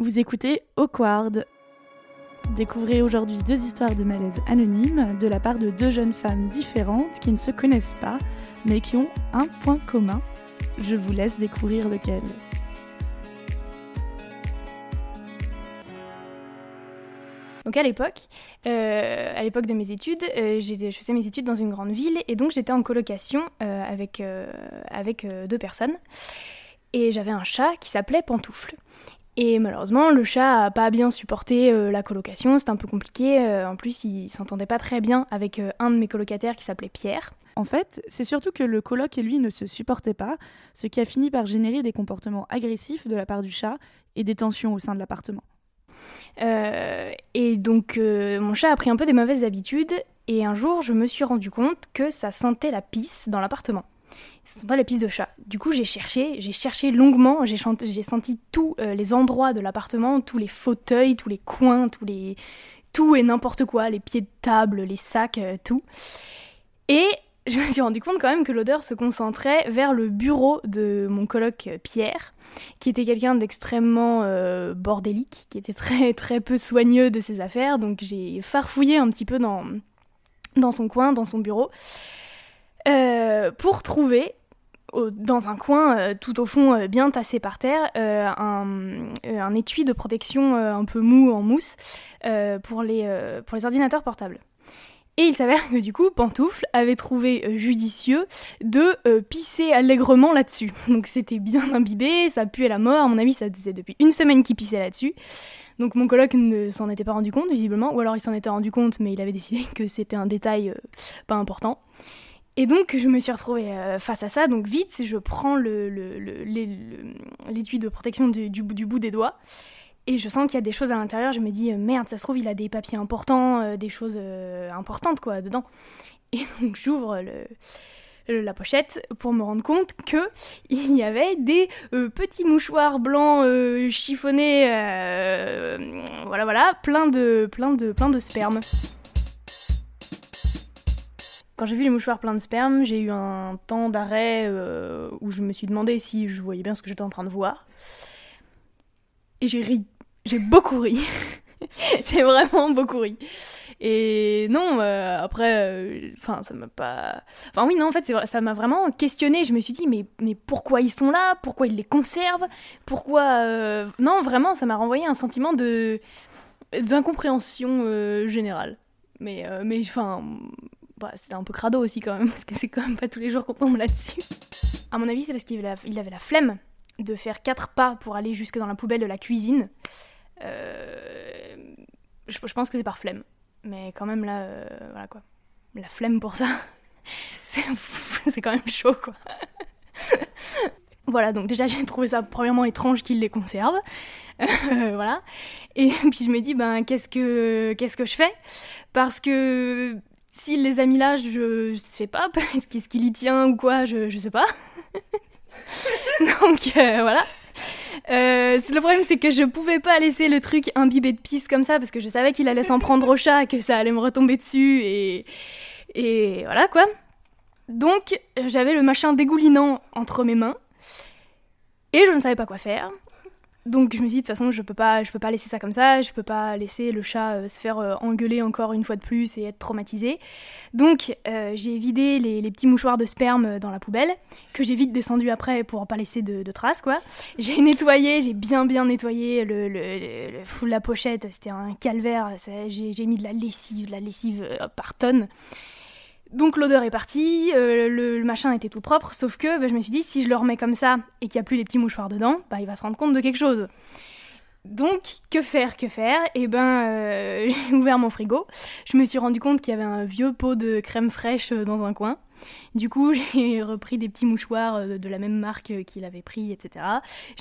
Vous écoutez Awkward. Découvrez aujourd'hui deux histoires de malaise anonymes de la part de deux jeunes femmes différentes qui ne se connaissent pas, mais qui ont un point commun. Je vous laisse découvrir lequel. Donc à l'époque, euh, à l'époque de mes études, euh, je faisais mes études dans une grande ville et donc j'étais en colocation euh, avec, avec deux personnes. Et j'avais un chat qui s'appelait Pantoufle. Et malheureusement, le chat a pas bien supporté euh, la colocation, c'était un peu compliqué. euh, en plus, il s'entendait pas très bien avec euh, un de mes colocataires qui s'appelait Pierre. En fait, c'est surtout que le coloc et lui ne se supportaient pas, ce qui a fini par générer des comportements agressifs de la part du chat et des tensions au sein de l'appartement. Et donc, mon chat a pris un peu des mauvaises habitudes. Et un jour, je me suis rendu compte que ça sentait la pisse dans l'appartement. Ça sentait la pisse de chat. Du coup, j'ai cherché, j'ai cherché longuement. J'ai senti tous euh, les endroits de l'appartement, tous les fauteuils, tous les coins, tous les tout et n'importe quoi, les pieds de table, les sacs, euh, tout. Et je me suis rendu compte quand même que l'odeur se concentrait vers le bureau de mon coloc euh, Pierre qui était quelqu'un d'extrêmement bordélique, qui était très très peu soigneux de ses affaires, donc j'ai farfouillé un petit peu dans, dans son coin, dans son bureau, pour trouver dans un coin euh, tout au fond euh, bien tassé par terre euh, un, étui de protection un peu mou en mousse pour, les, ordinateurs portables. Et il s'avère que du coup, Pantoufle avait trouvé judicieux de pisser allègrement là-dessus. Donc c'était bien imbibé, ça puait la mort. À mon avis, ça faisait depuis une semaine qu'il pissait là-dessus. Donc mon coloc ne s'en était pas rendu compte, visiblement, ou alors il s'en était rendu compte, mais il avait décidé que c'était un détail pas important. Et donc je me suis retrouvée euh, face à ça, donc vite, je prends l'étui de protection du, bout- des doigts, et je sens qu'il y a des choses à l'intérieur, je me dis, euh, merde, ça se trouve, il a des papiers importants, euh, des choses importantes, quoi, dedans. Et donc j'ouvre la pochette pour me rendre compte que il y avait des petits mouchoirs blancs chiffonnés, voilà, voilà, plein de, plein de, plein de sperme. Quand j'ai vu les mouchoirs pleins de sperme, j'ai eu un temps d'arrêt euh, où je me suis demandé si je voyais bien ce que j'étais en train de voir. Et j'ai ri. J'ai beaucoup ri. j'ai vraiment beaucoup ri. Et non, euh, après, euh, enfin, ça m'a pas. Enfin, oui, non, en fait, ça m'a vraiment questionné. Je me suis dit, mais, mais pourquoi ils sont là? Pourquoi ils les conservent? Pourquoi. Non, vraiment, ça m'a renvoyé un sentiment de. d'incompréhension générale. Mais, mais enfin. Bah, c'était un peu crado aussi quand même, parce que c'est quand même pas tous les jours qu'on tombe là-dessus. À mon avis, c'est parce qu'il avait, avait la flemme de faire quatre pas pour aller jusque dans la poubelle de la cuisine. Euh, je, pense que c'est par flemme. Mais quand même là, euh, voilà quoi. La flemme pour ça, c'est c'est quand même chaud quoi. voilà, donc déjà j'ai trouvé ça premièrement étrange qu'il les conserve. Euh, voilà. Et puis je me dis, ben qu'est-ce que, qu'est-ce que je fais? Parce que s'il les a mis là, je, sais pas, est-ce qu'il y tient ou quoi, je, je sais pas. donc euh, voilà. Euh, le problème, c'est que je pouvais pas laisser le truc imbibé de pisse comme ça parce que je savais qu'il allait s'en prendre au chat, que ça allait me retomber dessus et voilà quoi. Donc j'avais le machin dégoulinant entre mes mains et je ne savais pas quoi faire. Donc je me suis dit de toute façon je peux pas je peux pas laisser ça comme ça, je peux pas laisser le chat euh, se faire euh, engueuler encore une fois de plus et être traumatisé. Donc euh, j'ai vidé les, petits mouchoirs de sperme dans la poubelle que j'ai vite descendu après pour pas laisser de, traces quoi. J'ai nettoyé, j'ai bien bien nettoyé le, le, la pochette, c'était un calvaire, j'ai mis de la lessive, de la lessive par tonne. Donc l'odeur est partie, euh, le, machin était tout propre, sauf que bah, je me suis dit si je le remets comme ça et qu'il n'y a plus les petits mouchoirs dedans, bah, il va se rendre compte de quelque chose. Donc que faire, que faire? Et ben euh, j'ai ouvert mon frigo, je me suis rendu compte qu'il y avait un vieux pot de crème fraîche euh, dans un coin. Du coup, j'ai repris des petits mouchoirs euh, de la même marque euh, qu'il avait pris, etc.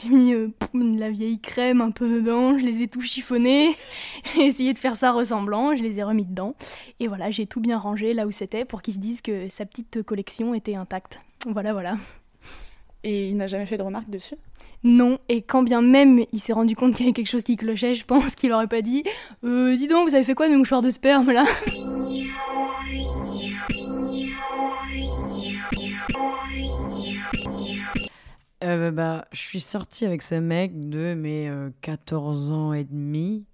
J'ai mis euh, la vieille crème un peu dedans, je les ai tout chiffonnés, j'ai essayé de faire ça ressemblant, je les ai remis dedans. Et voilà, j'ai tout bien rangé là où c'était pour qu'ils se disent que sa petite collection était intacte. Voilà, voilà. Et il n'a jamais fait de remarques dessus? Non, et quand bien même il s'est rendu compte qu'il y avait quelque chose qui clochait, je pense qu'il aurait pas dit euh, Dis donc, vous avez fait quoi de mes mouchoirs de sperme là? Euh, bah, je suis sortie avec ce mec de mes euh, 14 ans et demi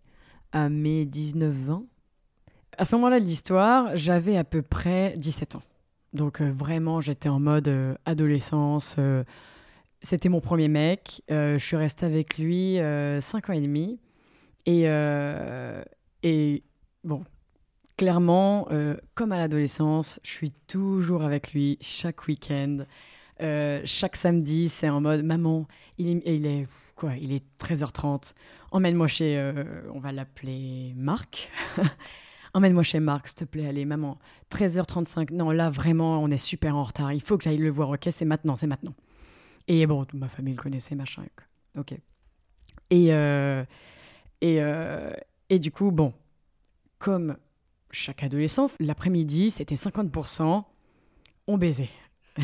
à mes 19 ans. À ce moment-là de l'histoire, j'avais à peu près 17 ans. Donc euh, vraiment, j'étais en mode euh, adolescence. C'était mon premier mec. Je suis restée avec lui 5 ans et demi. Et, et bon, clairement, comme à l'adolescence, je suis toujours avec lui chaque week-end. Euh, chaque samedi, c'est en mode maman, il est, quoi Il est 13h30. Emmène-moi chez, euh, on va l'appeler Marc. Emmène-moi chez Marc, s'il te plaît. Allez, maman. 13h35. Non, là vraiment, on est super en retard. Il faut que j'aille le voir. Ok, c'est maintenant, c'est maintenant. Et bon, toute ma famille le connaissait, machin. Ok. Et euh, et et du coup, bon, comme chaque adolescent, l'après-midi, c'était 50%, on baisait.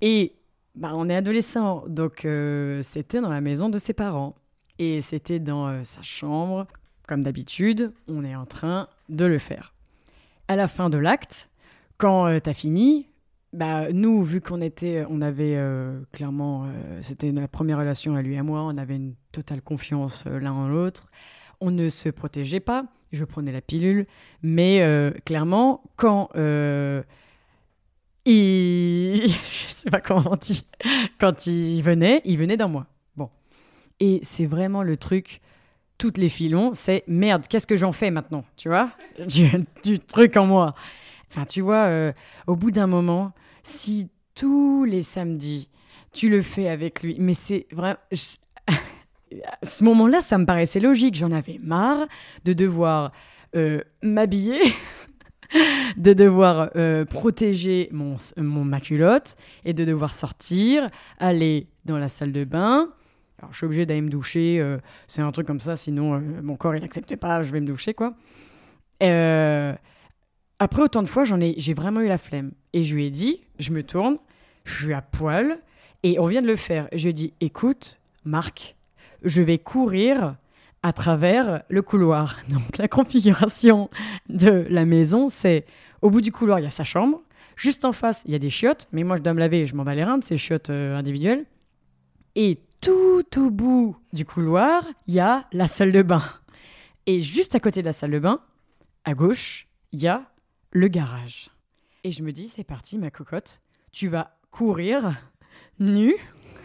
Et bah, on est adolescent, donc euh, c'était dans la maison de ses parents. Et c'était dans euh, sa chambre, comme d'habitude, on est en train de le faire. À la fin de l'acte, quand euh, t'as fini, bah, nous, vu qu'on était, on avait euh, clairement, c'était la première relation à lui et à moi, on avait une totale confiance l'un en l'autre. On ne se protégeait pas. Je prenais la pilule, mais clairement, quand il, je sais pas comment on dit, quand il venait, il venait dans moi. Bon, et c'est vraiment le truc. Toutes les filons, c'est merde. Qu'est-ce que j'en fais maintenant? Tu vois? Du, truc en moi. Enfin, tu vois, euh, au bout d'un moment, si tous les samedis tu le fais avec lui, mais c'est vraiment. À ce moment-là, ça me paraissait logique. J'en avais marre de devoir euh, m'habiller, de devoir euh, protéger mon, mon, ma culotte et de devoir sortir, aller dans la salle de bain. Alors, je suis obligée d'aller me doucher. euh, c'est un truc comme ça, sinon euh, mon corps il n'acceptait pas. Je vais me doucher, quoi. Après autant de fois, j'en ai, j'ai vraiment eu la flemme. Et je lui ai dit, je me tourne, je suis à poil, et on vient de le faire. Je lui ai dit, écoute, Marc, je vais courir à travers le couloir. Donc la configuration de la maison, c'est au bout du couloir, il y a sa chambre. Juste en face, il y a des chiottes, mais moi je dois me laver, je m'en bats les reins de ces chiottes euh, individuelles. Et tout au bout du couloir, il y a la salle de bain. Et juste à côté de la salle de bain, à gauche, il y a le garage. Et je me dis, c'est parti, ma cocotte, tu vas courir nu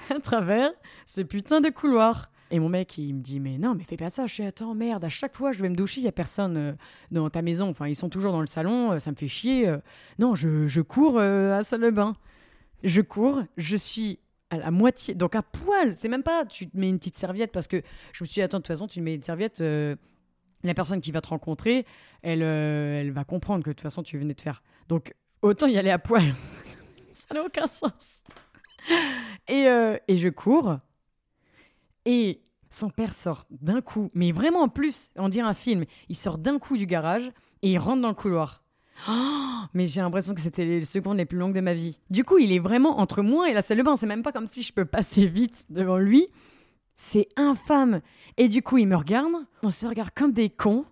à travers ce putain de couloir. Et mon mec, il me dit, mais non, mais fais pas ça. Je suis, attends, merde, à chaque fois, je vais me doucher, il y a personne euh, dans ta maison. Enfin, ils sont toujours dans le salon, euh, ça me fait chier. euh. non, je, je cours à salle de bain. Je cours, je suis à la moitié, donc à poil. C'est même pas, tu te mets une petite serviette parce que je me suis dit, attends, de toute façon, tu mets une serviette. la personne qui va te rencontrer, elle, elle va comprendre que de toute façon, tu venais de faire. Donc, autant y aller à poil. ça n'a aucun sens. Et, et je cours. Et son père sort d'un coup, mais vraiment en plus, on dirait un film. Il sort d'un coup du garage et il rentre dans le couloir. Oh, mais j'ai l'impression que c'était les secondes les plus longues de ma vie. Du coup, il est vraiment entre moi et la salle de bain. C'est même pas comme si je peux passer vite devant lui. C'est infâme. Et du coup, il me regarde. On se regarde comme des cons.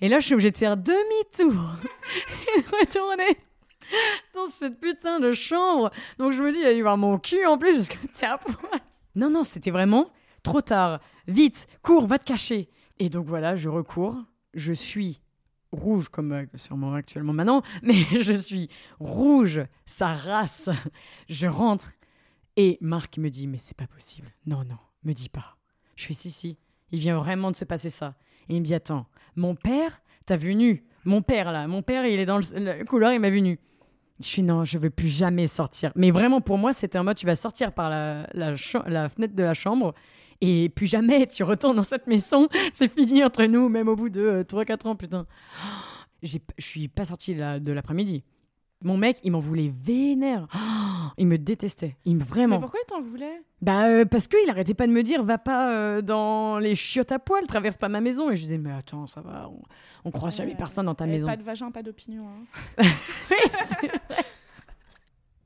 Et là, je suis obligée de faire demi-tour et de retourner dans cette putain de chambre. Donc je me dis, il va y avoir mon cul en plus parce que t'es à poil. Non, non, c'était vraiment trop tard. Vite, cours, va te cacher. Et donc voilà, je recours. Je suis rouge comme euh, sûrement actuellement maintenant, mais je suis rouge, sa race. Je rentre et Marc me dit, mais c'est pas possible. Non, non, me dis pas. Je fais si, si. Il vient vraiment de se passer ça. Et il me dit, attends, mon père t'a vu nu. Mon père, là, mon père, il est dans le, couloir, il m'a vu nu. Je suis non, je veux plus jamais sortir. Mais vraiment, pour moi, c'était en mode, tu vas sortir par la, la fenêtre de la chambre et plus jamais tu retournes dans cette maison. C'est fini entre nous, même au bout de 3-4 ans, putain. Je suis pas sortie de la- de l'après-midi. Mon mec, il m'en voulait vénère. Oh, il me détestait. Il me Mais vraiment. pourquoi t'en voulais Bah euh, parce qu'il arrêtait pas de me dire va pas euh, dans les chiottes à poil, traverse pas ma maison et je disais mais attends ça va, on, on croise jamais Ouais. personne dans ta maison. Pas de vagin, pas d'opinion. hein. Oui.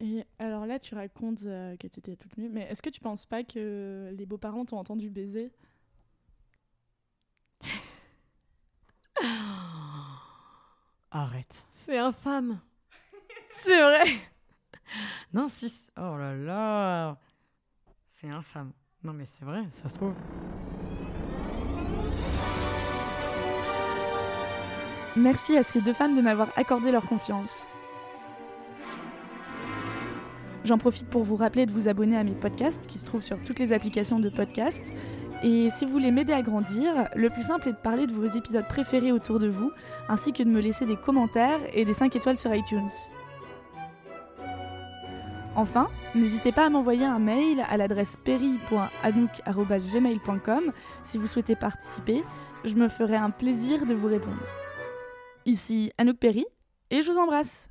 Et alors là, tu racontes euh, que t'étais toute nue, mais est-ce que tu penses pas que les beaux-parents t'ont entendu baiser? Arrête, c'est infâme. C'est vrai. Non si, oh là là, c'est infâme. Non mais c'est vrai, ça se trouve. Merci à ces deux femmes de m'avoir accordé leur confiance. J'en profite pour vous rappeler de vous abonner à mes podcasts qui se trouvent sur toutes les applications de podcasts. Et si vous voulez m'aider à grandir, le plus simple est de parler de vos épisodes préférés autour de vous, ainsi que de me laisser des commentaires et des 5 étoiles sur iTunes. Enfin, n'hésitez pas à m'envoyer un mail à l'adresse perry.anouk.gmail.com si vous souhaitez participer. Je me ferai un plaisir de vous répondre. Ici Anouk Perry et je vous embrasse.